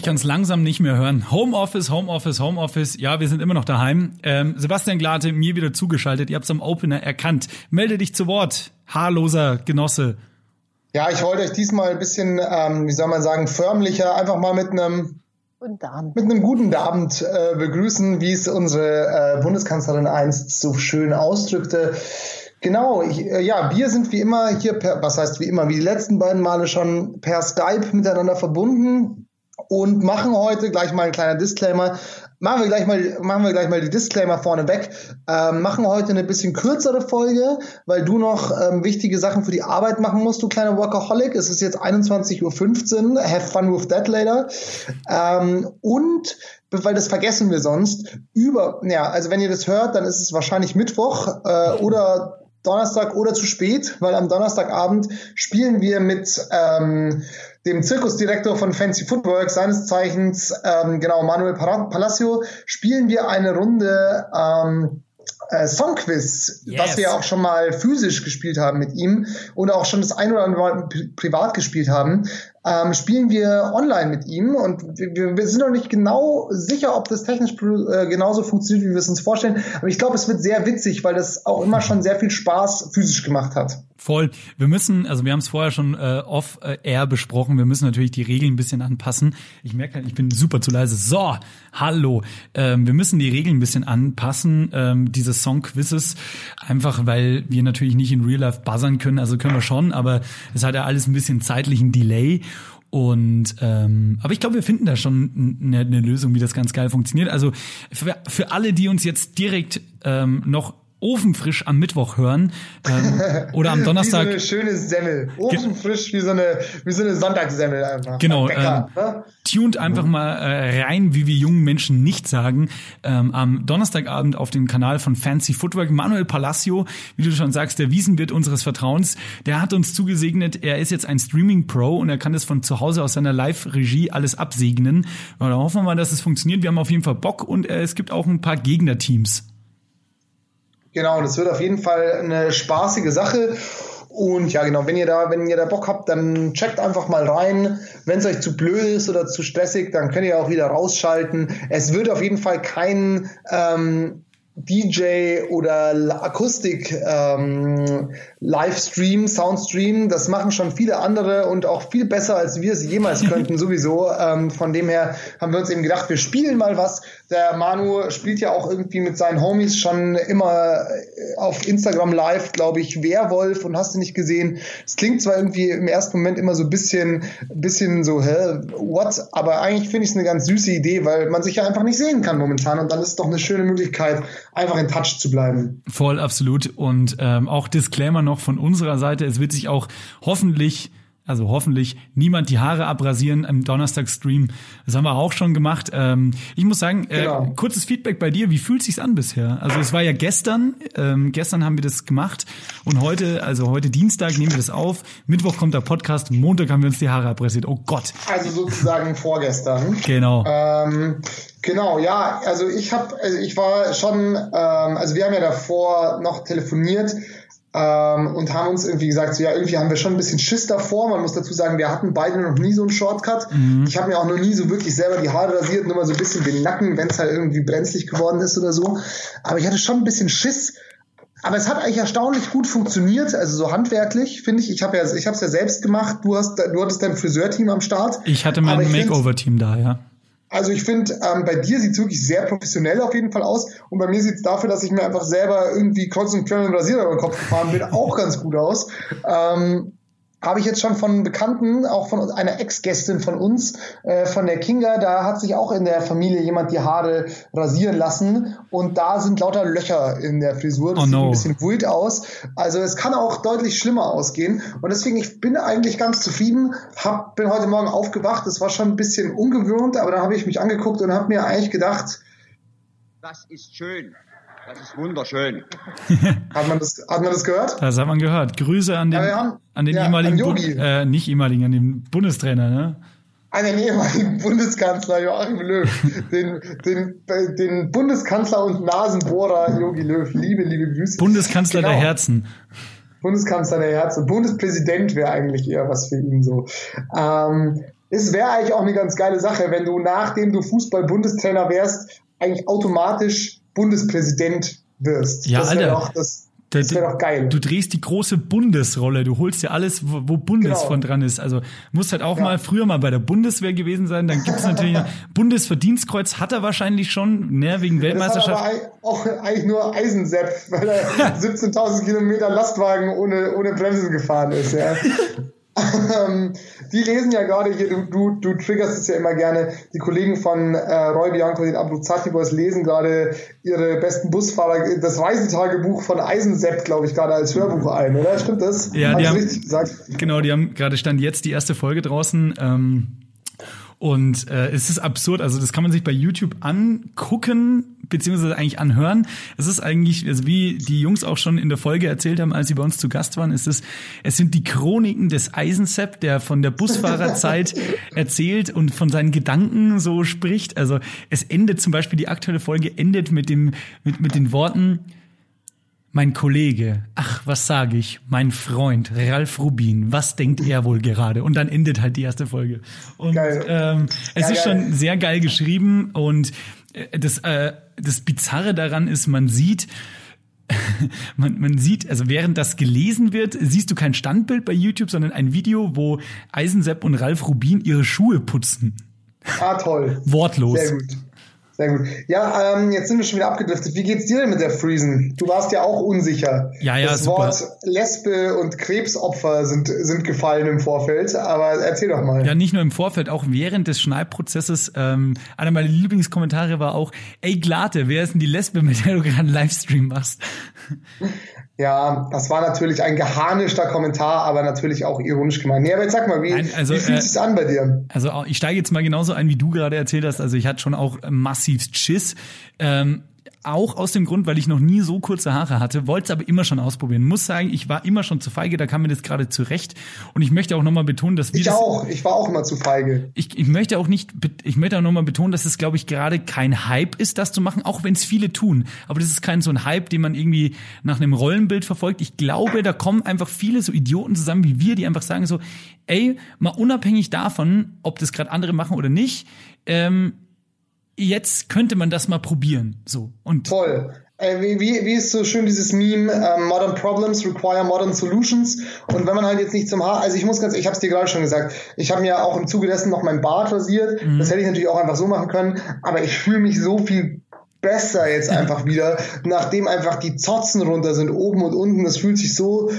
Ich kann es langsam nicht mehr hören. Homeoffice, Homeoffice, Homeoffice. Ja, wir sind immer noch daheim. Ähm, Sebastian Glate, mir wieder zugeschaltet. Ihr habt es am Opener erkannt. Melde dich zu Wort, haarloser Genosse. Ja, ich wollte euch diesmal ein bisschen, ähm, wie soll man sagen, förmlicher, einfach mal mit einem mit einem guten Abend äh, begrüßen, wie es unsere äh, Bundeskanzlerin einst so schön ausdrückte. Genau, ich, äh, ja, wir sind wie immer hier, per, was heißt wie immer, wie die letzten beiden Male schon per Skype miteinander verbunden und machen heute gleich mal ein kleiner Disclaimer. Machen wir gleich mal, machen wir gleich mal die Disclaimer vorne weg. Ähm, machen heute eine bisschen kürzere Folge, weil du noch ähm, wichtige Sachen für die Arbeit machen musst, du kleiner Workaholic. Es ist jetzt 21.15 Uhr. Have fun with that later. Ähm, und weil das vergessen wir sonst, über, ja, also wenn ihr das hört, dann ist es wahrscheinlich Mittwoch äh, oder Donnerstag oder zu spät, weil am Donnerstagabend spielen wir mit ähm, dem Zirkusdirektor von Fancy Footwork, seines Zeichens, ähm, genau, Manuel Palacio, spielen wir eine Runde ähm, äh, Songquiz, yes. was wir auch schon mal physisch gespielt haben mit ihm und auch schon das ein oder andere Mal privat gespielt haben ähm, spielen wir online mit ihm und wir, wir, sind noch nicht genau sicher, ob das technisch äh, genauso funktioniert, wie wir es uns vorstellen. Aber ich glaube, es wird sehr witzig, weil das auch immer schon sehr viel Spaß physisch gemacht hat. Voll. Wir müssen, also wir haben es vorher schon äh, off-air besprochen, wir müssen natürlich die Regeln ein bisschen anpassen. Ich merke, halt, ich bin super zu leise. So, hallo. Ähm, wir müssen die Regeln ein bisschen anpassen, ähm, diese Song-Quizzes, einfach weil wir natürlich nicht in Real Life buzzern können, also können wir schon, aber es hat ja alles ein bisschen zeitlichen Delay. Und ähm, aber ich glaube, wir finden da schon eine, eine Lösung, wie das ganz geil funktioniert. Also für, für alle, die uns jetzt direkt ähm, noch ofenfrisch am Mittwoch hören ähm, oder am Donnerstag. wie so eine schöne Semmel. Ofenfrisch wie so eine, wie so eine Sonntagssemmel einfach. Genau. Bäcker, ähm, ne? Tuned einfach mal äh, rein, wie wir jungen Menschen nicht sagen. Ähm, am Donnerstagabend auf dem Kanal von Fancy Footwork. Manuel Palacio, wie du schon sagst, der Wiesenwirt unseres Vertrauens, der hat uns zugesegnet, er ist jetzt ein Streaming-Pro und er kann das von zu Hause aus seiner Live-Regie alles absegnen. Da hoffen wir mal, dass es funktioniert. Wir haben auf jeden Fall Bock und äh, es gibt auch ein paar Gegnerteams. Genau, das wird auf jeden Fall eine spaßige Sache. Und ja, genau, wenn ihr da, wenn ihr da Bock habt, dann checkt einfach mal rein. Wenn es euch zu blöd ist oder zu stressig, dann könnt ihr auch wieder rausschalten. Es wird auf jeden Fall kein ähm, DJ oder Akustik ähm, Livestream, Soundstream, das machen schon viele andere und auch viel besser, als wir es jemals könnten, sowieso. Ähm, von dem her haben wir uns eben gedacht, wir spielen mal was. Der Manu spielt ja auch irgendwie mit seinen Homies schon immer äh, auf Instagram live, glaube ich, Werwolf und hast du nicht gesehen. Es klingt zwar irgendwie im ersten Moment immer so ein bisschen, bisschen so, hä, what? Aber eigentlich finde ich es eine ganz süße Idee, weil man sich ja einfach nicht sehen kann momentan und dann ist es doch eine schöne Möglichkeit, einfach in Touch zu bleiben. Voll, absolut. Und ähm, auch Disclaimer noch von unserer Seite, es wird sich auch hoffentlich also hoffentlich niemand die Haare abrasieren im Donnerstag-Stream. Das haben wir auch schon gemacht. Ähm, ich muss sagen, äh, genau. kurzes Feedback bei dir. Wie fühlt sich's an bisher? Also es war ja gestern. Ähm, gestern haben wir das gemacht und heute, also heute Dienstag nehmen wir das auf. Mittwoch kommt der Podcast. Montag haben wir uns die Haare abrasiert. Oh Gott. Also sozusagen vorgestern. Genau. Ähm, Genau, ja, also ich habe, also ich war schon, ähm, also wir haben ja davor noch telefoniert ähm, und haben uns irgendwie gesagt, so ja, irgendwie haben wir schon ein bisschen Schiss davor. Man muss dazu sagen, wir hatten beide noch nie so einen Shortcut. Mhm. Ich habe mir auch noch nie so wirklich selber die Haare rasiert, nur mal so ein bisschen den Nacken, wenn es halt irgendwie brenzlig geworden ist oder so. Aber ich hatte schon ein bisschen Schiss. Aber es hat eigentlich erstaunlich gut funktioniert, also so handwerklich, finde ich. Ich habe ja, ich habe es ja selbst gemacht. Du hast, du hattest dein Friseurteam am Start. Ich hatte mein Makeover-Team da, ja. Also ich finde, ähm, bei dir sieht es wirklich sehr professionell auf jeden Fall aus. Und bei mir sieht es dafür, dass ich mir einfach selber irgendwie kreuz und quer mit Rasierer über den Kopf gefahren bin, auch ganz gut aus. Ähm, habe ich jetzt schon von Bekannten, auch von einer Ex-Gästin von uns, äh, von der Kinga, da hat sich auch in der Familie jemand die Haare rasieren lassen und da sind lauter Löcher in der Frisur. Das oh no. sieht ein bisschen wild aus. Also es kann auch deutlich schlimmer ausgehen und deswegen, ich bin eigentlich ganz zufrieden, hab, bin heute Morgen aufgewacht, es war schon ein bisschen ungewöhnt, aber dann habe ich mich angeguckt und habe mir eigentlich gedacht, das ist schön. Das ist wunderschön. hat, man das, hat man das gehört? Das hat man gehört. Grüße an den, ja, an den ja, ehemaligen, an äh, nicht ehemaligen, an den Bundestrainer, ne? An den ehemaligen Bundeskanzler Joachim Löw, den, den, den Bundeskanzler und Nasenbohrer Jogi Löw. Liebe, liebe Grüße. Bundeskanzler genau. der Herzen. Bundeskanzler der Herzen. Bundespräsident wäre eigentlich eher was für ihn so. Ähm, es wäre eigentlich auch eine ganz geile Sache, wenn du nachdem du Fußball-Bundestrainer wärst, eigentlich automatisch Bundespräsident wirst. Ja, das Alter. Doch, das, das wäre doch geil. Du drehst die große Bundesrolle. Du holst dir alles, wo, wo Bundes Genau. von dran ist. Also musst halt auch Ja. mal früher mal bei der Bundeswehr gewesen sein. Dann gibt's natürlich noch Bundesverdienstkreuz hat er wahrscheinlich schon, ne, wegen das hat aber Weltmeisterschaft. auch eigentlich nur Eisensepp, weil er 17.000 Kilometer Lastwagen ohne, ohne Bremsen gefahren ist. Ja. Ähm, die lesen ja gerade hier, du, du, du triggerst es ja immer gerne, die Kollegen von äh, Roy Bianco, den Abruzzati-Boys, lesen gerade ihre besten Busfahrer, das Reisetagebuch von Eisensepp, glaube ich, gerade als Hörbuch ein, oder? Stimmt das? Ja, die haben- richtig gesagt? Genau, die haben gerade stand jetzt die erste Folge draußen. Ähm, und äh, es ist absurd, also das kann man sich bei YouTube angucken, beziehungsweise eigentlich anhören. Es ist eigentlich, also wie die Jungs auch schon in der Folge erzählt haben, als sie bei uns zu Gast waren, ist es, es sind die Chroniken des Eisensepp, der von der Busfahrerzeit erzählt und von seinen Gedanken so spricht. Also es endet zum Beispiel, die aktuelle Folge endet mit dem, mit, mit den Worten, mein Kollege, ach, was sage ich? Mein Freund, Ralf Rubin, was denkt er wohl gerade? Und dann endet halt die erste Folge. Und Geil. ähm, es Ja, ist geil. schon sehr geil geschrieben und äh, das, äh, das Bizarre daran ist, man sieht, man, man sieht, also während das gelesen wird, siehst du kein Standbild bei YouTube, sondern ein Video, wo Eisensepp und Ralf Rubin ihre Schuhe putzen. Ah, toll. Wortlos. Sehr gut. Sehr gut. Ja, ähm, jetzt sind wir schon wieder abgedriftet. Wie geht's dir denn mit der Friesen? Du warst ja auch unsicher. Ja, ja, Das super. Wort Lesbe und Krebsopfer sind, sind gefallen im Vorfeld. Aber erzähl doch mal. Ja, nicht nur im Vorfeld, auch während des Schneidprozesses. Ähm, einer meiner Lieblingskommentare war auch, ey Glate, wer ist denn die Lesbe, mit der du gerade einen Livestream machst? Ja, das war natürlich ein geharnischter Kommentar, aber natürlich auch ironisch gemeint. Nee, aber jetzt sag mal, wie, Nein, also, wie fühlt äh, es an bei dir? Also ich steige jetzt mal genauso ein, wie du gerade erzählt hast. Also ich hatte schon auch massiv Schiss. Ähm, auch aus dem Grund, weil ich noch nie so kurze Haare hatte, wollte es aber immer schon ausprobieren. Muss sagen, ich war immer schon zu feige, da kam mir das gerade zurecht. Und ich möchte auch nochmal betonen, dass wir Ich das, auch. Ich war auch immer zu feige. ich, ich möchte auch nicht, ich möchte auch nochmal betonen, dass es, glaube ich, gerade kein Hype ist, das zu machen, auch wenn es viele tun. Aber das ist kein so ein Hype, den man irgendwie nach einem Rollenbild verfolgt. Ich glaube, da kommen einfach viele so Idioten zusammen wie wir, die einfach sagen so, ey, mal unabhängig davon, ob das gerade andere machen oder nicht, ähm, jetzt könnte man das mal probieren. So. Und Toll. Äh, wie, wie, wie ist so schön dieses Meme, ähm, Modern Problems require modern solutions. Und wenn man halt jetzt nicht zum Haar, also ich muss ganz, ich habe es dir gerade schon gesagt, ich habe mir auch im Zuge dessen noch mein Bart rasiert. Mhm. Das hätte ich natürlich auch einfach so machen können, aber ich fühle mich so viel besser jetzt einfach wieder, nachdem einfach die Zotzen runter sind, oben und unten. Das fühlt sich so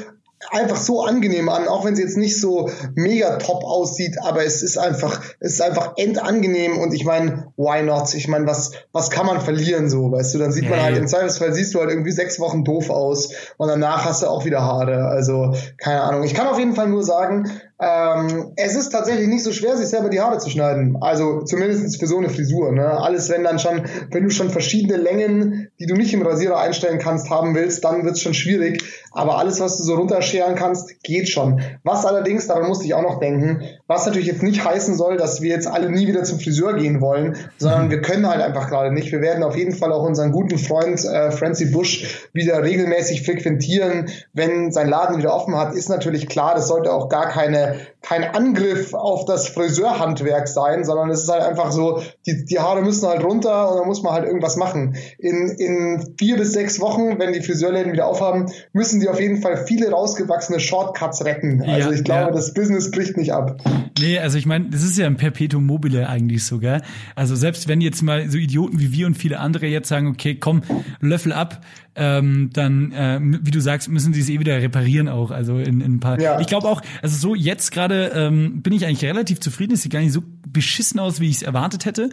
einfach so angenehm an, auch wenn es jetzt nicht so mega top aussieht, aber es ist einfach, es ist einfach endangenehm und ich meine, why not? Ich meine, was, was kann man verlieren so, weißt du? Dann sieht man Ja, halt, im Zweifelsfall siehst du halt irgendwie sechs Wochen doof aus und danach hast du auch wieder Haare. Also, keine Ahnung. Ich kann auf jeden Fall nur sagen, ähm, es ist tatsächlich nicht so schwer, sich selber die Haare zu schneiden. Also zumindest für so eine Frisur. Ne? Alles, wenn dann schon, wenn du schon verschiedene Längen, die du nicht im Rasierer einstellen kannst, haben willst, dann wird's schon schwierig. Aber alles, was du so runterscheren kannst, geht schon. Was allerdings, daran musste ich auch noch denken, was natürlich jetzt nicht heißen soll, dass wir jetzt alle nie wieder zum Friseur gehen wollen, sondern wir können halt einfach gerade nicht. Wir werden auf jeden Fall auch unseren guten Freund äh, Francie Bush wieder regelmäßig frequentieren, wenn sein Laden wieder offen hat. Ist natürlich klar, das sollte auch gar keine kein Angriff auf das Friseurhandwerk sein, sondern es ist halt einfach so, die, die Haare müssen halt runter und dann muss man halt irgendwas machen. In, in vier bis sechs Wochen, wenn die Friseurläden wieder aufhaben, müssen die auf jeden Fall viele rausgewachsene Shortcuts retten. Also Ja, ich glaube, ja. das Business bricht nicht ab. Nee, also ich meine, das ist ja ein Perpetuum mobile eigentlich sogar. Also selbst wenn jetzt mal so Idioten wie wir und viele andere jetzt sagen, okay, komm, Löffel ab, ähm, dann, äh, wie du sagst, müssen sie es eh wieder reparieren auch. Also in, in ein paar. Ja. Ich glaube auch, also so jetzt gerade ähm, bin ich eigentlich relativ zufrieden. Es sieht gar nicht so beschissen aus, wie ich es erwartet hätte.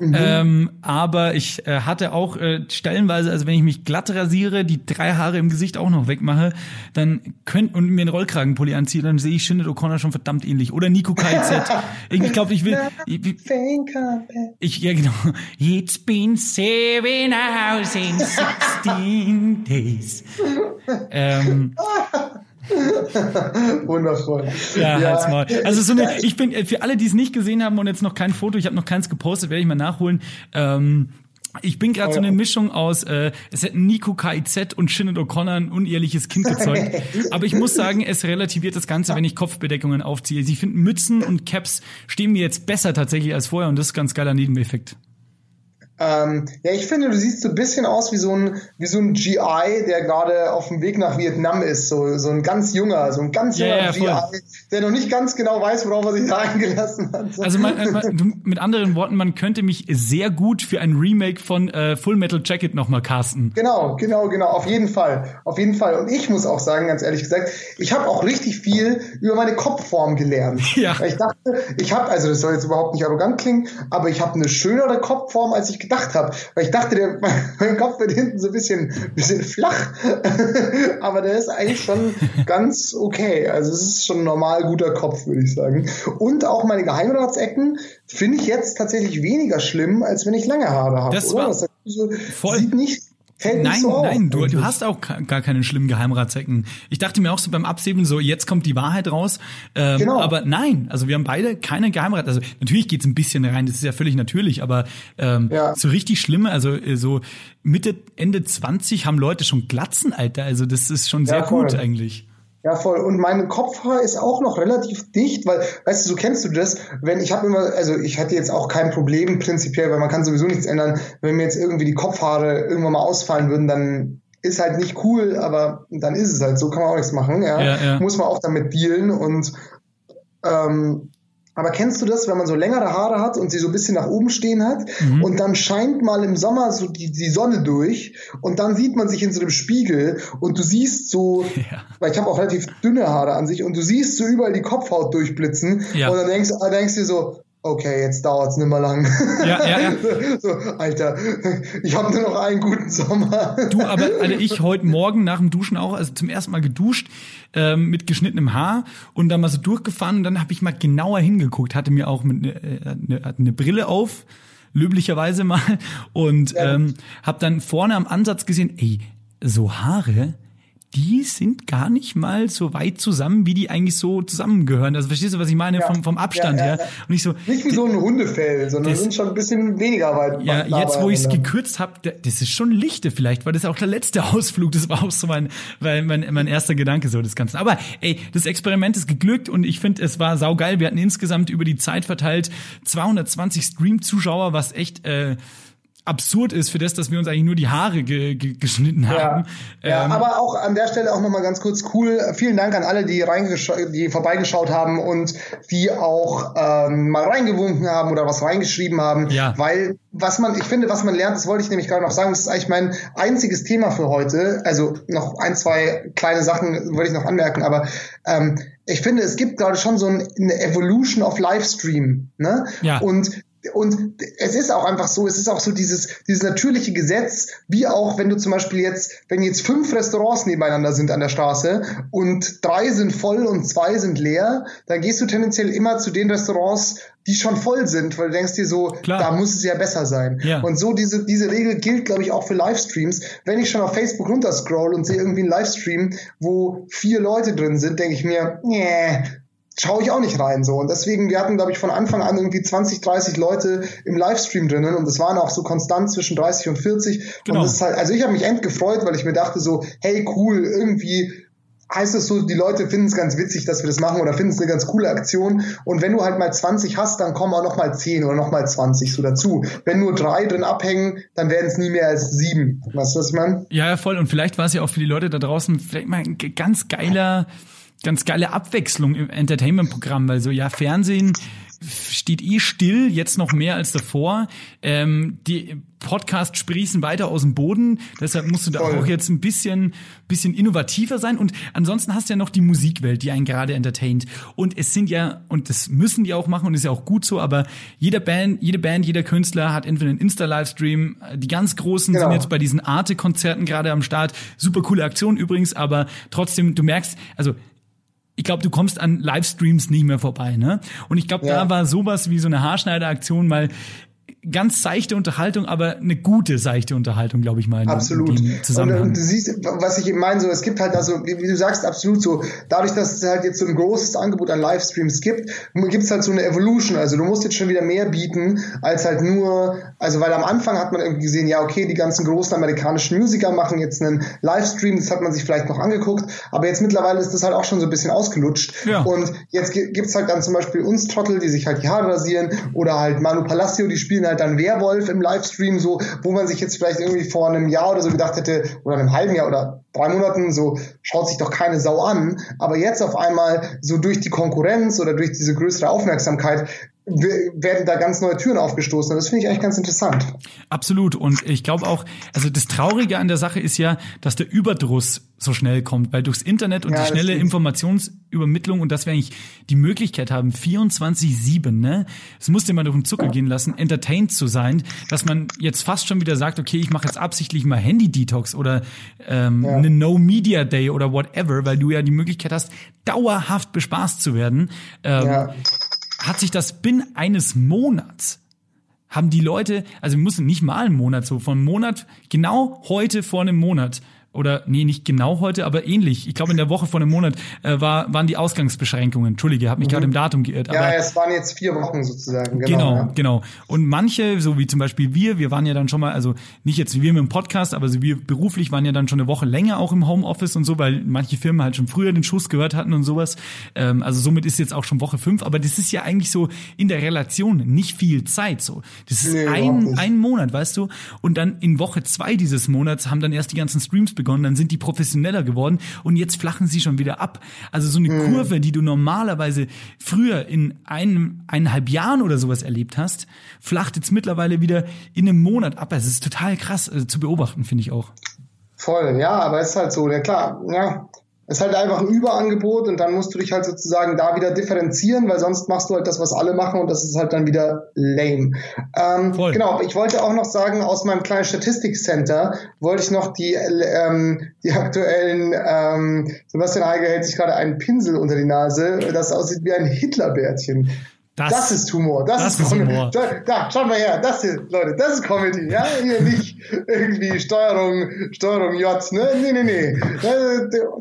Ähm, aber ich äh, hatte auch äh, stellenweise, also wenn ich mich glatt rasiere, die drei Haare im Gesicht auch noch wegmache, dann könnt und mir einen Rollkragenpulli anziehe, dann sehe ich Shinnet O'Connor schon verdammt ähnlich. Oder Nico KZ. ich glaube, ich will. Ich, ich, ja genau. It's been seven hours and sixteen days. ähm, Wundervoll. Ja, halt's mal. Also so eine, ich bin, für alle, die es nicht gesehen haben und jetzt noch kein Foto, ich habe noch keins gepostet, werde ich mal nachholen. Ähm, Ich bin gerade oh, so eine Mischung aus, äh, es hätten Nico KIZ und Shinnet O'Connor ein unehrliches Kind gezeugt. Aber ich muss sagen, es relativiert das Ganze, wenn ich Kopfbedeckungen aufziehe. Sie finden Mützen und Caps stehen mir jetzt besser tatsächlich als vorher und das ist ganz geiler Nebeneffekt. Ähm, ja, ich finde, du siehst so ein bisschen aus wie so ein, wie so ein GI, der gerade auf dem Weg nach Vietnam ist. So, so ein ganz junger, so ein ganz junger ja, ja, GI, der noch nicht ganz genau weiß, worauf er sich da eingelassen hat. Also man, äh, man, mit anderen Worten, man könnte mich sehr gut für ein Remake von äh, Full Metal Jacket nochmal casten. Genau, genau, genau, auf jeden Fall. Auf jeden Fall. Und ich muss auch sagen, ganz ehrlich gesagt, ich habe auch richtig viel über meine Kopfform gelernt. Ja. Ich dachte, ich habe, also das soll jetzt überhaupt nicht arrogant klingen, aber ich habe eine schönere Kopfform, als ich gedacht habe. Weil ich dachte, der, mein Kopf wird hinten so ein bisschen, bisschen flach. Aber der ist eigentlich schon ganz okay. Also es ist schon ein normal guter Kopf, würde ich sagen. Und auch meine Geheimratsecken finde ich jetzt tatsächlich weniger schlimm, als wenn ich lange Haare habe. Das oder? war das voll. Sieht nicht Fällt nein, so nein, du, du hast auch gar keine schlimmen Geheimratsecken. Ich dachte mir auch so beim Abseben so, jetzt kommt die Wahrheit raus. Ähm, genau. Aber nein, also wir haben beide keine Geheimrat. Also natürlich geht's ein bisschen rein, das ist ja völlig natürlich, aber ähm, ja. so richtig schlimme, also äh, so Mitte, Ende 20 haben Leute schon Glatzen, Alter. Also das ist schon sehr ja, gut eigentlich. Ja, voll. Und mein Kopfhaar ist auch noch relativ dicht, weil, weißt du, so kennst du das, wenn ich habe immer, also ich hatte jetzt auch kein Problem prinzipiell, weil man kann sowieso nichts ändern. Wenn mir jetzt irgendwie die Kopfhaare irgendwann mal ausfallen würden, dann ist halt nicht cool, aber dann ist es halt so, kann man auch nichts machen. Ja, ja, ja. muss man auch damit dealen und ähm, aber kennst du das, wenn man so längere Haare hat und sie so ein bisschen nach oben stehen hat mhm. und dann scheint mal im Sommer so die, die Sonne durch und dann sieht man sich in so einem Spiegel und du siehst so, ja. weil ich habe auch relativ dünne Haare an sich und du siehst so überall die Kopfhaut durchblitzen ja. und dann denkst, denkst du dir so, okay, jetzt dauert's nicht mehr lang. Ja, ja, ja. so, Alter, ich habe nur noch einen guten Sommer. Du, aber also ich heute Morgen nach dem Duschen auch, also zum ersten Mal geduscht ähm, mit geschnittenem Haar und dann mal so durchgefahren und dann habe ich mal genauer hingeguckt, hatte mir auch mit ne, äh, ne, eine Brille auf, löblicherweise mal und ja. ähm, habe dann vorne am Ansatz gesehen, ey, so Haare, die sind gar nicht mal so weit zusammen, wie die eigentlich so zusammengehören. Also verstehst du, was ich meine ja, vom, vom Abstand ja, ja, her? Und ich so nicht wie so ein Hundefell, sondern das, sind schon ein bisschen weniger weit. Ja, jetzt wo ich es gekürzt habe, das ist schon Lichte vielleicht, weil das auch der letzte Ausflug. Das war auch so mein, weil mein, mein erster Gedanke so des Ganzen. Aber ey, das Experiment ist geglückt und ich finde, es war saugeil. Wir hatten insgesamt über die Zeit verteilt 220 Stream-Zuschauer, was echt äh, absurd ist für das, dass wir uns eigentlich nur die Haare ge ge geschnitten haben. Ja, ja ähm, aber auch an der Stelle auch nochmal ganz kurz cool. Vielen Dank an alle, die, die vorbeigeschaut haben und die auch ähm, mal reingewunken haben oder was reingeschrieben haben. Ja. Weil was man, ich finde, was man lernt, das wollte ich nämlich gerade noch sagen, das ist eigentlich mein einziges Thema für heute. Also noch ein, zwei kleine Sachen wollte ich noch anmerken, aber ähm, ich finde, es gibt gerade schon so eine Evolution of Livestream. Ne? Ja. Und und es ist auch einfach so, es ist auch so dieses, dieses natürliche Gesetz, wie auch wenn du zum Beispiel jetzt, wenn jetzt fünf Restaurants nebeneinander sind an der Straße und drei sind voll und zwei sind leer, dann gehst du tendenziell immer zu den Restaurants, die schon voll sind, weil du denkst dir so, Klar. da muss es ja besser sein. Ja. Und so diese, diese Regel gilt, glaube ich, auch für Livestreams. Wenn ich schon auf Facebook runterscroll und sehe irgendwie einen Livestream, wo vier Leute drin sind, denke ich mir, nee, schaue ich auch nicht rein so. Und deswegen, wir hatten, glaube ich, von Anfang an irgendwie 20, 30 Leute im Livestream drinnen und es waren auch so konstant zwischen 30 und 40. Genau. Und das ist halt, also ich habe mich endgefreut, weil ich mir dachte so, hey cool, irgendwie heißt es so, die Leute finden es ganz witzig, dass wir das machen oder finden es eine ganz coole Aktion. Und wenn du halt mal 20 hast, dann kommen auch noch mal 10 oder noch mal 20 so dazu. Wenn nur drei drin abhängen, dann werden es nie mehr als sieben. Weißt du, was ich meine? Ja, ja, voll. Und vielleicht war es ja auch für die Leute da draußen vielleicht mal ein ganz geiler ganz geile Abwechslung im Entertainment-Programm, weil so, ja, Fernsehen steht eh still, jetzt noch mehr als davor. Ähm, die Podcasts sprießen weiter aus dem Boden, deshalb musst du da Voll. auch jetzt ein bisschen, bisschen innovativer sein. Und ansonsten hast du ja noch die Musikwelt, die einen gerade entertaint. Und es sind ja, und das müssen die auch machen und ist ja auch gut so, aber jeder Band, jede Band, jeder Künstler hat entweder einen Insta-Livestream. Die ganz großen genau. sind jetzt bei diesen Arte-Konzerten gerade am Start. Super coole Aktion übrigens, aber trotzdem, du merkst, also ich glaube, du kommst an Livestreams nicht mehr vorbei, ne? Und ich glaube, ja. da war sowas wie so eine Haarschneideraktion mal ganz seichte Unterhaltung, aber eine gute seichte Unterhaltung, glaube ich mal. Absolut. Und, und, du siehst, was ich eben meine, so es gibt halt also, wie, wie, du sagst, absolut so. Dadurch, dass es halt jetzt so ein großes Angebot an Livestreams gibt, gibt es halt so eine Evolution. Also du musst jetzt schon wieder mehr bieten als halt nur, also weil am Anfang hat man irgendwie gesehen, ja okay, die ganzen großen amerikanischen Musiker machen jetzt einen Livestream, das hat man sich vielleicht noch angeguckt, aber jetzt mittlerweile ist das halt auch schon so ein bisschen ausgelutscht. Ja. Und jetzt gibt's halt dann zum Beispiel uns Trottel, die sich halt die Haare rasieren oder halt Manu Palacio, die spielen halt dann Werwolf im Livestream, so, wo man sich jetzt vielleicht irgendwie vor einem Jahr oder so gedacht hätte, oder einem halben Jahr oder drei Monaten, so schaut sich doch keine Sau an. Aber jetzt auf einmal, so durch die Konkurrenz oder durch diese größere Aufmerksamkeit, werden da ganz neue Türen aufgestoßen. Das finde ich eigentlich ganz interessant. Absolut. Und ich glaube auch, also das Traurige an der Sache ist ja, dass der Überdruss so schnell kommt, weil durchs Internet und ja, die schnelle Informationsübermittlung und dass wir eigentlich die Möglichkeit haben, 24-7, ne? Es dir mal durch den Zucker gehen lassen, entertained zu sein, dass man jetzt fast schon wieder sagt, okay, ich mache jetzt absichtlich mal Handy-Detox oder ähm, ja. Eine No-Media-Day oder whatever, weil du ja die Möglichkeit hast, dauerhaft bespaßt zu werden. Ähm, ja hat sich das binnen eines Monats haben die Leute, also wir müssen nicht mal einen Monat so, von Monat, genau heute vor einem Monat oder nee, nicht genau heute, aber ähnlich. Ich glaube, in der Woche vor einem Monat äh, war, waren die Ausgangsbeschränkungen. Entschuldige, habe mich mhm. gerade im Datum geirrt. Ja, aber, es waren jetzt vier Wochen sozusagen. Genau, genau. Ja. genau. Und manche, so wie zum Beispiel wir, wir waren ja dann schon mal, also nicht jetzt wie wir mit dem Podcast, aber so wir beruflich waren ja dann schon eine Woche länger auch im Homeoffice und so, weil manche Firmen halt schon früher den Schuss gehört hatten und sowas. Ähm, also somit ist jetzt auch schon Woche fünf, aber das ist ja eigentlich so in der Relation nicht viel Zeit. So, das ist nee, ein, ein Monat, weißt du. Und dann in Woche zwei dieses Monats haben dann erst die ganzen Streams begonnen, dann sind die professioneller geworden und jetzt flachen sie schon wieder ab. Also so eine mhm. Kurve, die du normalerweise früher in einem, eineinhalb Jahren oder sowas erlebt hast, flacht jetzt mittlerweile wieder in einem Monat ab. Es ist total krass also zu beobachten, finde ich auch. Voll, ja, aber es ist halt so, ja klar, ja, ist halt einfach ein Überangebot und dann musst du dich halt sozusagen da wieder differenzieren, weil sonst machst du halt das, was alle machen und das ist halt dann wieder lame. Ähm, genau, ich wollte auch noch sagen, aus meinem kleinen Statistikcenter wollte ich noch die, ähm, die aktuellen, ähm, Sebastian Heige hält sich gerade einen Pinsel unter die Nase, das aussieht wie ein Hitlerbärtchen. Das, das, ist Humor. Das, das ist, Humor. Da, da, schaut mal her. Das hier, Leute, das ist Comedy. Ja, hier nicht irgendwie Steuerung, Steuerung J, ne? Nee, nee, nee. Das,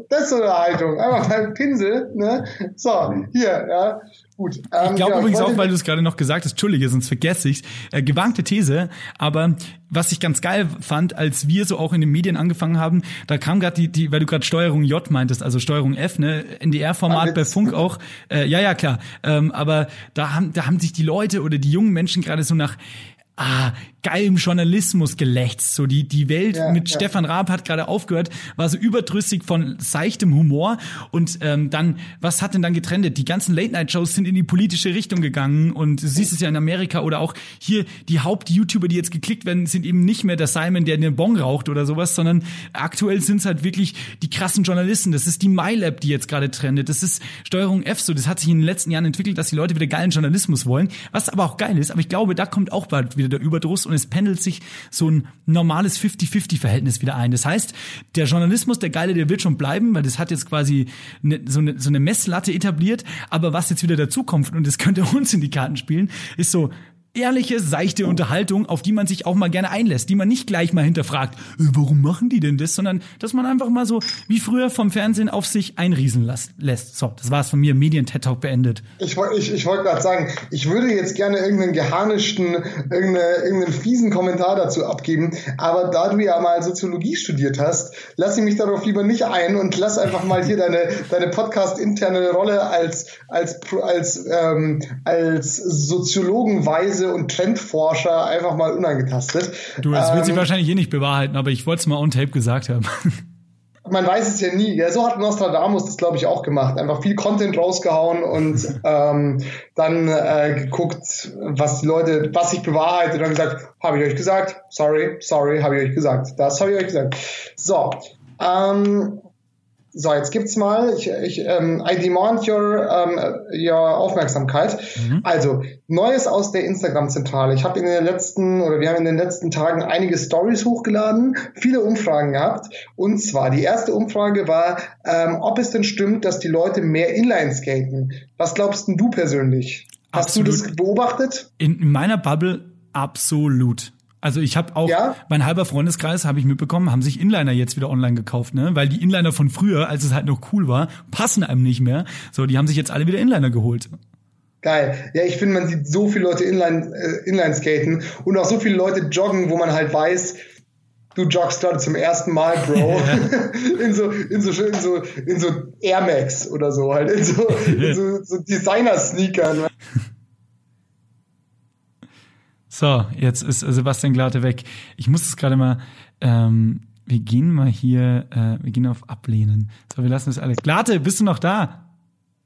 das ist so eine Haltung. Einfach mal Pinsel, ne? So, hier, ja. Gut. Ähm, ich glaube ja, übrigens auch, weil du es gerade noch gesagt hast, Entschuldige, sonst vergesse ich äh, gewagte These, aber was ich ganz geil fand, als wir so auch in den Medien angefangen haben, da kam gerade die, die, weil du gerade Steuerung J meintest, also Steuerung F, ne, NDR-Format bei Funk auch, äh, ja, ja, klar, ähm, aber da haben, da haben sich die Leute oder die jungen Menschen gerade so nach ah, geilem Journalismus gelächzt. So die, die Welt ja, mit ja. Stefan Raab hat gerade aufgehört, war so überdrüssig von seichtem Humor. Und ähm, dann, was hat denn dann getrennt? Die ganzen Late-Night-Shows sind in die politische Richtung gegangen. Und du siehst es ja in Amerika oder auch hier, die Haupt-YouTuber, die jetzt geklickt werden, sind eben nicht mehr der Simon, der eine Bon raucht oder sowas, sondern aktuell sind es halt wirklich die krassen Journalisten. Das ist die MyLab, die jetzt gerade trendet. Das ist Steuerung F so. Das hat sich in den letzten Jahren entwickelt, dass die Leute wieder geilen Journalismus wollen. Was aber auch geil ist. Aber ich glaube, da kommt auch bald wieder der Überdruss und es pendelt sich so ein normales 50-50-Verhältnis wieder ein. Das heißt, der Journalismus, der Geile, der wird schon bleiben, weil das hat jetzt quasi ne, so, eine, so eine Messlatte etabliert. Aber was jetzt wieder dazukommt, und das könnte uns in die Karten spielen, ist so, ehrliche, seichte Unterhaltung, auf die man sich auch mal gerne einlässt, die man nicht gleich mal hinterfragt, äh, warum machen die denn das, sondern dass man einfach mal so wie früher vom Fernsehen auf sich einriesen lässt. So, das war's von mir, Medien-TED Talk beendet. Ich, ich, ich wollte gerade sagen, ich würde jetzt gerne irgendeinen geharnischten, irgendeine, irgendeinen fiesen Kommentar dazu abgeben, aber da du ja mal Soziologie studiert hast, lass ich mich darauf lieber nicht ein und lass einfach mal hier deine, deine Podcast-interne Rolle als, als, als, ähm, als Soziologenweise und Trendforscher einfach mal unangetastet. Du, das ähm, wird sich wahrscheinlich eh nicht bewahrheiten, aber ich wollte es mal on tape gesagt haben. Man weiß es ja nie. Ja, so hat Nostradamus das, glaube ich, auch gemacht. Einfach viel Content rausgehauen und ähm, dann äh, geguckt, was die Leute, was sich bewahrheitet und dann gesagt, habe ich euch gesagt, sorry, sorry, habe ich euch gesagt. Das habe ich euch gesagt. So, ähm, so, jetzt gibt's mal, ich, ich, ähm, I demand your, ähm, your Aufmerksamkeit. Mhm. Also, Neues aus der Instagram-Zentrale. Ich habe in den letzten, oder wir haben in den letzten Tagen einige Stories hochgeladen, viele Umfragen gehabt. Und zwar, die erste Umfrage war, ähm, ob es denn stimmt, dass die Leute mehr Inline skaten. Was glaubst denn du persönlich? Hast Absolut. du das beobachtet? In, in meiner Bubble absolut. Also ich habe auch, ja? mein halber Freundeskreis, habe ich mitbekommen, haben sich Inliner jetzt wieder online gekauft, ne? Weil die Inliner von früher, als es halt noch cool war, passen einem nicht mehr. So, die haben sich jetzt alle wieder Inliner geholt. Geil. Ja, ich finde, man sieht so viele Leute Inline, äh, Inline skaten und auch so viele Leute joggen, wo man halt weiß, du joggst gerade zum ersten Mal, Bro. in so, in so, in so, in so Air Max oder so, halt, in so, in so, so Designer-Sneakern. So, jetzt ist Sebastian Glate weg. Ich muss es gerade mal, ähm, wir gehen mal hier, äh, wir gehen auf Ablehnen. So, wir lassen es alle. Glate, bist du noch da?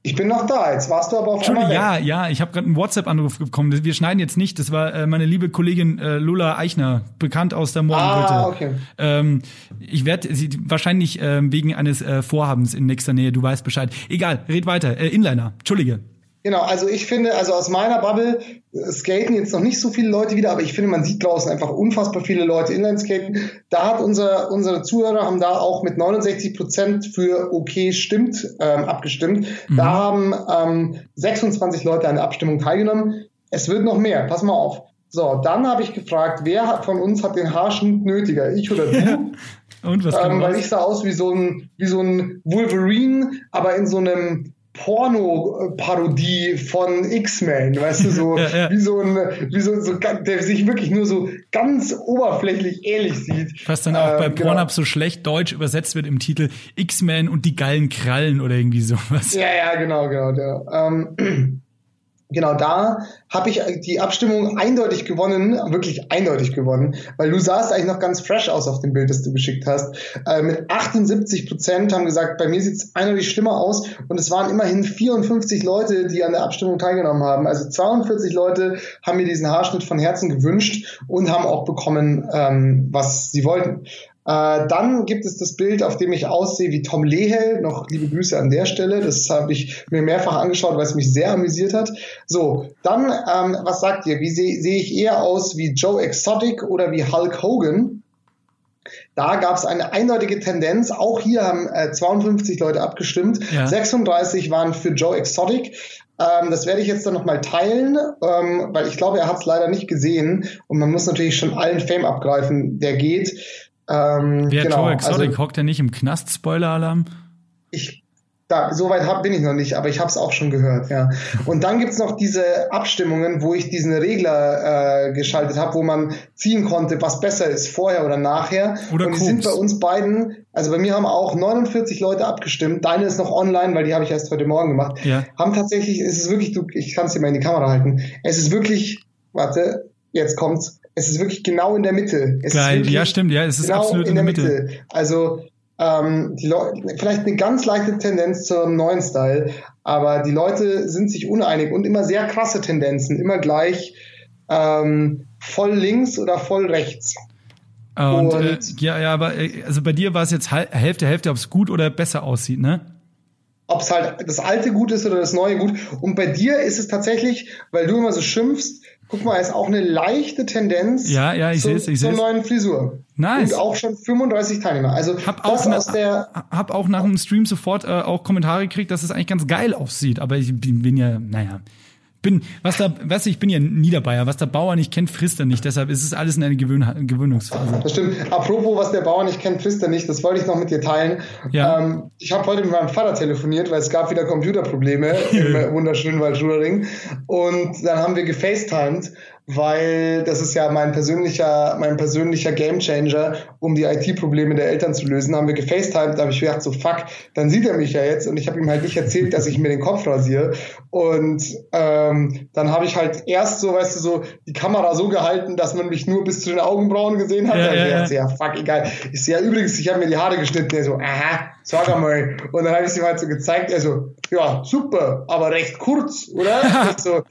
Ich bin noch da, jetzt warst du aber auf weg. Ja, ja, ich habe gerade einen WhatsApp-Anruf bekommen. Wir schneiden jetzt nicht. Das war äh, meine liebe Kollegin äh, Lola Eichner, bekannt aus der Morgenröte. Ah, okay. Ähm, ich werde sie wahrscheinlich äh, wegen eines äh, Vorhabens in nächster Nähe, du weißt Bescheid. Egal, red weiter. Äh, Inliner, Entschuldige. Genau, also ich finde, also aus meiner Bubble äh, skaten jetzt noch nicht so viele Leute wieder, aber ich finde, man sieht draußen einfach unfassbar viele Leute Inline skaten. Da hat unser, unsere Zuhörer haben da auch mit 69 Prozent für okay stimmt ähm, abgestimmt. Mhm. Da haben ähm, 26 Leute an der Abstimmung teilgenommen. Es wird noch mehr, pass mal auf. So, dann habe ich gefragt, wer von uns hat den Haarschnitt nötiger, ich oder du? Und was ähm, Weil ich sah aus wie so ein wie so ein Wolverine, aber in so einem Porno-Parodie von X-Men, weißt du, so, ja, ja. wie so ein, wie so, so, der sich wirklich nur so ganz oberflächlich ähnlich sieht. Was dann auch ähm, bei genau. Pornhub so schlecht deutsch übersetzt wird im Titel X-Men und die geilen Krallen oder irgendwie sowas. Ja, ja, genau, genau, genau. Ähm, genau da habe ich die Abstimmung eindeutig gewonnen, wirklich eindeutig gewonnen, weil du sahst eigentlich noch ganz fresh aus auf dem Bild, das du geschickt hast. Äh, mit 78 Prozent haben gesagt, bei mir sieht es eindeutig schlimmer aus und es waren immerhin 54 Leute, die an der Abstimmung teilgenommen haben. Also 42 Leute haben mir diesen Haarschnitt von Herzen gewünscht und haben auch bekommen, ähm, was sie wollten. Äh, dann gibt es das Bild, auf dem ich aussehe wie Tom Lehel. Noch liebe Grüße an der Stelle. Das habe ich mir mehrfach angeschaut, weil es mich sehr amüsiert hat. So, dann, ähm, was sagt ihr? Wie sehe seh ich eher aus wie Joe Exotic oder wie Hulk Hogan? Da gab es eine eindeutige Tendenz. Auch hier haben äh, 52 Leute abgestimmt. Ja. 36 waren für Joe Exotic. Ähm, das werde ich jetzt dann nochmal teilen, ähm, weil ich glaube, er hat es leider nicht gesehen. Und man muss natürlich schon allen Fame abgreifen, der geht. Ähm, Wer genau, Joe Exotic also, hockt er nicht im Knast? Spoiler-Alarm? Ich da, so weit hab, bin ich noch nicht, aber ich habe es auch schon gehört, ja. Und dann gibt's noch diese Abstimmungen, wo ich diesen Regler äh, geschaltet habe, wo man ziehen konnte, was besser ist, vorher oder nachher. Oder Und die sind bei uns beiden, also bei mir haben auch 49 Leute abgestimmt. Deine ist noch online, weil die habe ich erst heute Morgen gemacht. Ja. Haben tatsächlich, es ist wirklich, du, ich kann es dir mal in die Kamera halten. Es ist wirklich, warte, jetzt kommt's es ist wirklich genau in der Mitte. Es Geil, ja stimmt, ja, es ist genau absolut in der, Mitte. Mitte. Also ähm, die vielleicht eine ganz leichte Tendenz zum neuen Style, aber die Leute sind sich uneinig und immer sehr krasse Tendenzen, immer gleich ähm, voll links oder voll rechts. Und, und äh, ja, ja, aber äh, also bei dir war es jetzt Hälfte, Hälfte, ob es gut oder besser aussieht, ne? Ob es halt das alte gut ist oder das neue gut. Und bei dir ist es tatsächlich, weil du immer so schimpfst, Guck mal, ist auch eine leichte Tendenz ja, ja, ich zu, ich zur neuen Frisur. Nice. Und auch schon 35 Teilnehmer. Also hab auch, aus der hab auch nach dem Stream sofort äh, auch Kommentare gekriegt, dass es eigentlich ganz geil aussieht. Aber ich bin, bin ja, naja, bin, was da, du, ich bin ja Niederbayer, was der Bauer nicht kennt, frisst er nicht. Deshalb ist es alles in einer Gewöhn Gewöhnungsphase. Das stimmt. Apropos, was der Bauer nicht kennt, frisst er nicht, das wollte ich noch mit dir teilen. Ja. Ähm, ich habe heute mit meinem Vater telefoniert, weil es gab wieder Computerprobleme im wunderschönen Waldschulering. Und dann haben wir gefacetimed weil das ist ja mein persönlicher, mein persönlicher Gamechanger, um die IT-Probleme der Eltern zu lösen. Haben wir gefacetimed, da habe ich gedacht, so fuck, dann sieht er mich ja jetzt und ich habe ihm halt nicht erzählt, dass ich mir den Kopf rasiere. Und ähm, dann habe ich halt erst so, weißt du, so die Kamera so gehalten, dass man mich nur bis zu den Augenbrauen gesehen hat. Ja, ja, ich gedacht, ja. fuck, egal. Ich sehe ja übrigens, ich habe mir die Haare geschnitten. Er so, aha, sag einmal. Und dann habe ich es ihm halt so gezeigt. Er so, ja, super, aber recht kurz, oder? so,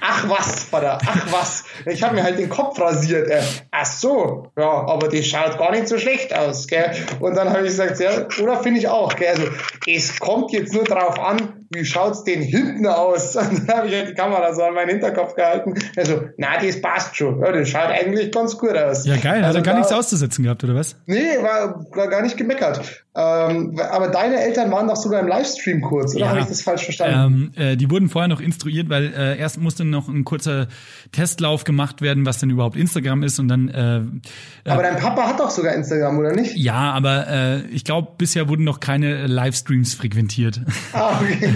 ach was, Vater, ach was. Ich habe mir halt den Kopf rasiert. Äh. Ach so, ja, aber die schaut gar nicht so schlecht aus. Gell? Und dann habe ich gesagt, ja, oder finde ich auch. Gell? Also es kommt jetzt nur darauf an, wie schaut's denn hinten aus? Und dann habe ich halt die Kamera so an meinen Hinterkopf gehalten. Also, na, das passt schon. Ja, das schaut eigentlich ganz gut aus. Ja, geil. Also, Hat er gar da, nichts auszusetzen gehabt, oder was? Nee, war, war gar nicht gemeckert. Ähm, aber deine Eltern waren doch sogar im Livestream kurz, oder ja, habe ich das falsch verstanden? Ähm, äh, die wurden vorher noch instruiert, weil äh, erst musste noch ein kurzer Testlauf gemacht werden, was denn überhaupt Instagram ist und dann. Äh, äh aber dein Papa hat doch sogar Instagram, oder nicht? Ja, aber äh, ich glaube, bisher wurden noch keine Livestreams frequentiert. Ah, okay.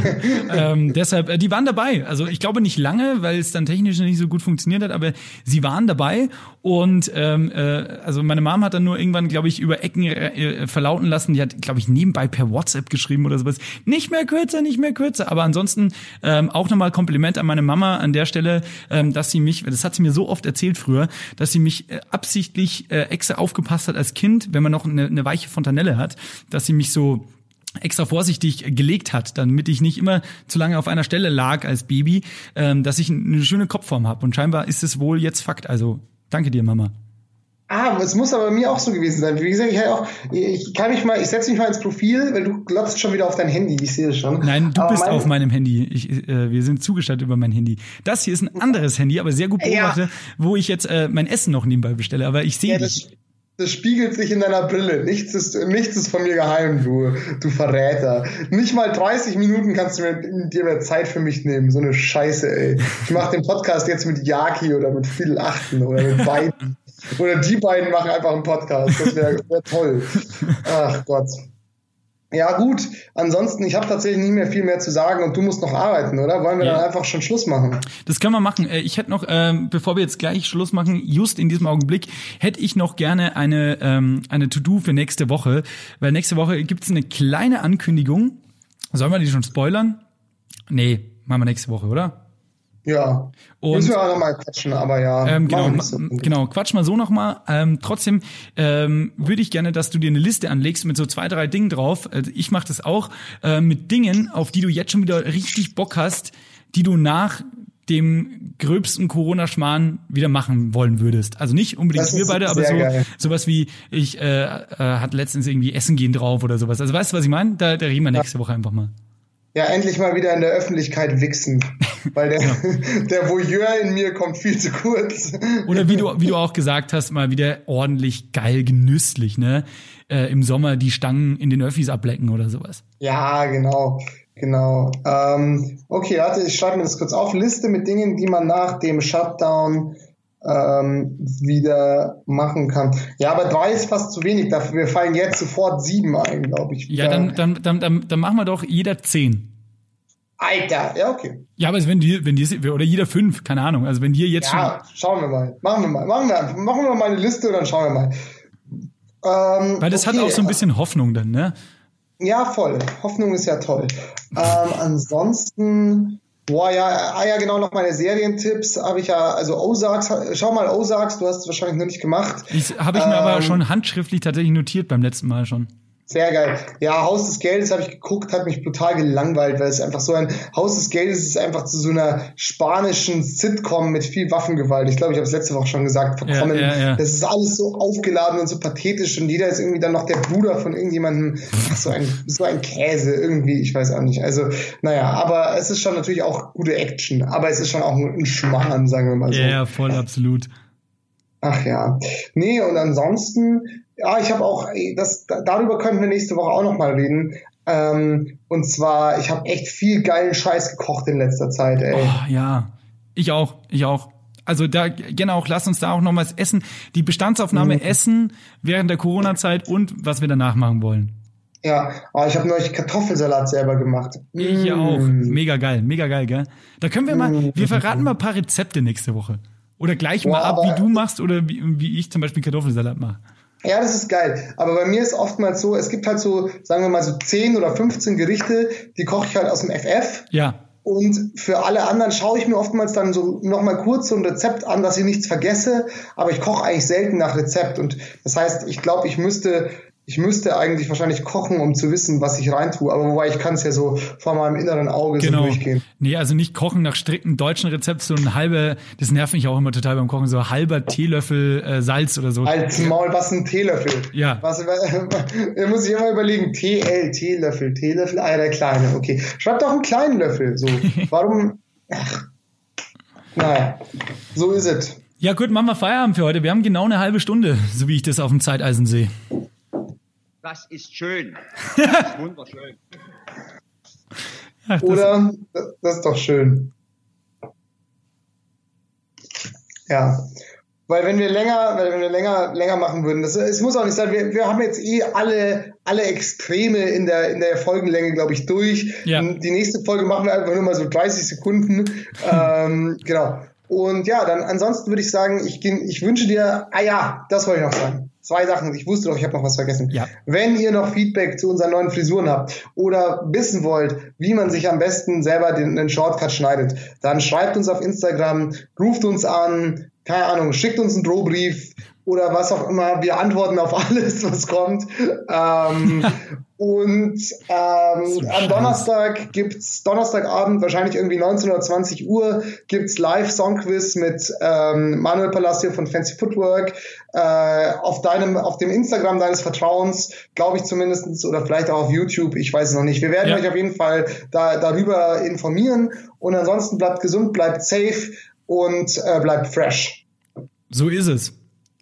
ähm, deshalb, äh, die waren dabei. Also ich glaube nicht lange, weil es dann technisch nicht so gut funktioniert hat, aber sie waren dabei und ähm, äh, also meine Mom hat dann nur irgendwann, glaube ich, über Ecken äh, verlauten lassen. Die hat, glaube ich, nebenbei per WhatsApp geschrieben oder sowas. Nicht mehr kürzer, nicht mehr kürzer. Aber ansonsten ähm, auch nochmal Kompliment an meine Mama an der Stelle, ähm, dass sie mich, das hat sie mir so oft erzählt früher, dass sie mich äh, absichtlich äh, extra aufgepasst hat als Kind, wenn man noch eine, eine weiche Fontanelle hat, dass sie mich so extra vorsichtig gelegt hat, damit ich nicht immer zu lange auf einer Stelle lag als Baby, ähm, dass ich eine schöne Kopfform habe. Und scheinbar ist es wohl jetzt Fakt. Also danke dir, Mama. Ah, es muss aber bei mir auch so gewesen sein. Wie gesagt, ich, halt auch, ich kann mich mal, ich setze mich mal ins Profil, weil du glotzt schon wieder auf dein Handy. Ich sehe es schon. Nein, du aber bist mein, auf meinem Handy. Ich, äh, wir sind zugestattet über mein Handy. Das hier ist ein anderes Handy, aber sehr gut beobachtet, ja. wo ich jetzt äh, mein Essen noch nebenbei bestelle. Aber ich sehe ja, dich. Das spiegelt sich in deiner Brille. Nichts ist, nichts ist von mir geheim, du, du Verräter. Nicht mal 30 Minuten kannst du mir, dir mehr Zeit für mich nehmen. So eine Scheiße, ey. Ich mache den Podcast jetzt mit Yaki oder mit Phil Achten oder mit beiden. Oder die beiden machen einfach einen Podcast. Das wäre wär toll. Ach Gott. Ja, gut. Ansonsten, ich habe tatsächlich nicht mehr viel mehr zu sagen und du musst noch arbeiten, oder? Wollen wir ja. dann einfach schon Schluss machen? Das können wir machen. Äh, ich hätte noch, ähm, bevor wir jetzt gleich Schluss machen, just in diesem Augenblick, hätte ich noch gerne eine, ähm, eine To-Do für nächste Woche. Weil nächste Woche gibt's eine kleine Ankündigung. Sollen wir die schon spoilern? Nee, machen wir nächste Woche, oder? Ja. Und, Müssen wir auch nochmal quatschen, aber ja. Ähm, genau, so genau, quatsch mal so nochmal. Ähm, trotzdem ähm, würde ich gerne, dass du dir eine Liste anlegst mit so zwei, drei Dingen drauf. Also ich mache das auch, äh, mit Dingen, auf die du jetzt schon wieder richtig Bock hast, die du nach dem gröbsten Corona-Schmarrn wieder machen wollen würdest. Also nicht unbedingt wir beide, aber so sowas wie ich äh, äh, hat letztens irgendwie Essen gehen drauf oder sowas. Also weißt du, was ich meine? Da, da reden wir nächste ja. Woche einfach mal ja, endlich mal wieder in der Öffentlichkeit wichsen. Weil der, ja. der Voyeur in mir kommt viel zu kurz. Oder wie du, wie du auch gesagt hast, mal wieder ordentlich geil genüsslich, ne? Äh, Im Sommer die Stangen in den Öffis ablecken oder sowas. Ja, genau. Genau. Ähm, okay, warte, ich schreibe mir das kurz auf. Liste mit Dingen, die man nach dem Shutdown ähm, wieder machen kann. Ja, aber drei ist fast zu wenig. Dafür wir fallen jetzt sofort sieben ein, glaube ich. Ja, dann, dann, dann, dann, dann machen wir doch jeder zehn. Alter, ja, okay. Ja, aber wenn die, wenn die, oder jeder fünf, keine Ahnung. Also wenn dir jetzt ja, schon. schauen wir mal. Machen wir mal. Machen wir, machen wir mal eine Liste und dann schauen wir mal. Ähm, Weil das okay. hat auch so ein bisschen Hoffnung dann, ne? Ja, voll. Hoffnung ist ja toll. ähm, ansonsten, Boah, ja, ah ja, genau, noch meine Serientipps habe ich ja, also Ozarks, schau mal Ozarks, du hast es wahrscheinlich noch nicht gemacht. Habe ich mir ähm, aber schon handschriftlich tatsächlich notiert beim letzten Mal schon. Sehr geil. Ja, Haus des Geldes habe ich geguckt, hat mich brutal gelangweilt, weil es einfach so ein Haus des Geldes ist einfach zu so einer spanischen Sitcom mit viel Waffengewalt. Ich glaube, ich habe es letzte Woche schon gesagt, verkommen. Ja, ja, ja. Das ist alles so aufgeladen und so pathetisch und jeder ist irgendwie dann noch der Bruder von irgendjemandem. Ach, so ein, so ein Käse irgendwie, ich weiß auch nicht. Also, naja, aber es ist schon natürlich auch gute Action, aber es ist schon auch ein Schmarrn, sagen wir mal so. Ja, voll, absolut. Ach ja. Nee, und ansonsten, ja, ich habe auch, das, darüber könnten wir nächste Woche auch nochmal reden. Ähm, und zwar, ich habe echt viel geilen Scheiß gekocht in letzter Zeit, ey. Oh, ja, ich auch, ich auch. Also da genau, lass uns da auch nochmals essen. Die Bestandsaufnahme mhm. Essen während der Corona-Zeit und was wir danach machen wollen. Ja, oh, ich habe neulich Kartoffelsalat selber gemacht. Ich mm. auch. Mega geil, mega geil, gell? Da können wir mal, mm. wir verraten mal ein paar Rezepte nächste Woche. Oder gleich mal ab, wie du machst oder wie, wie ich zum Beispiel Kartoffelsalat mache. Ja, das ist geil. Aber bei mir ist oftmals so, es gibt halt so, sagen wir mal so 10 oder 15 Gerichte, die koche ich halt aus dem FF. Ja. Und für alle anderen schaue ich mir oftmals dann so nochmal kurz so ein Rezept an, dass ich nichts vergesse. Aber ich koche eigentlich selten nach Rezept. Und das heißt, ich glaube, ich müsste ich müsste eigentlich wahrscheinlich kochen, um zu wissen, was ich reintue. Aber wobei ich kann es ja so vor meinem inneren Auge genau. so durchgehen. Nee, also nicht kochen nach strikten deutschen Rezept, so ein halber, das nervt mich auch immer total beim Kochen, so halber Teelöffel äh, Salz oder so. Als Maul, was ein Teelöffel? Ja. Was, äh, muss ich immer überlegen, TL, Teelöffel, Teelöffel, ah, der kleine, okay. Schreib doch einen kleinen Löffel, so. Warum, ach, naja, so ist es. Ja gut, machen wir Feierabend für heute. Wir haben genau eine halbe Stunde, so wie ich das auf dem Zeiteisen sehe. Das ist schön. Das ist wunderschön. Ach, Oder? Das ist doch schön. Ja. Weil wenn wir länger, weil wenn wir länger, länger machen würden, das, es muss auch nicht sein, wir, wir haben jetzt eh alle, alle Extreme in der, in der Folgenlänge, glaube ich, durch. Ja. Die nächste Folge machen wir einfach nur mal so 30 Sekunden. ähm, genau. Und ja, dann ansonsten würde ich sagen, ich, ich wünsche dir, ah ja, das wollte ich noch sagen. Zwei Sachen. Ich wusste doch, ich habe noch was vergessen. Ja. Wenn ihr noch Feedback zu unseren neuen Frisuren habt oder wissen wollt, wie man sich am besten selber den, den Shortcut schneidet, dann schreibt uns auf Instagram, ruft uns an, keine Ahnung, schickt uns einen Drohbrief oder was auch immer. Wir antworten auf alles, was kommt. Ähm, und ähm, am Donnerstag gibt's Donnerstagabend, wahrscheinlich irgendwie 19 oder 20 Uhr, gibt's live Songquiz mit ähm, Manuel Palacio von Fancy Footwork äh, auf deinem, auf dem Instagram deines Vertrauens, glaube ich zumindestens oder vielleicht auch auf YouTube. Ich weiß es noch nicht. Wir werden ja. euch auf jeden Fall da, darüber informieren. Und ansonsten bleibt gesund, bleibt safe und äh, bleibt fresh. So ist es.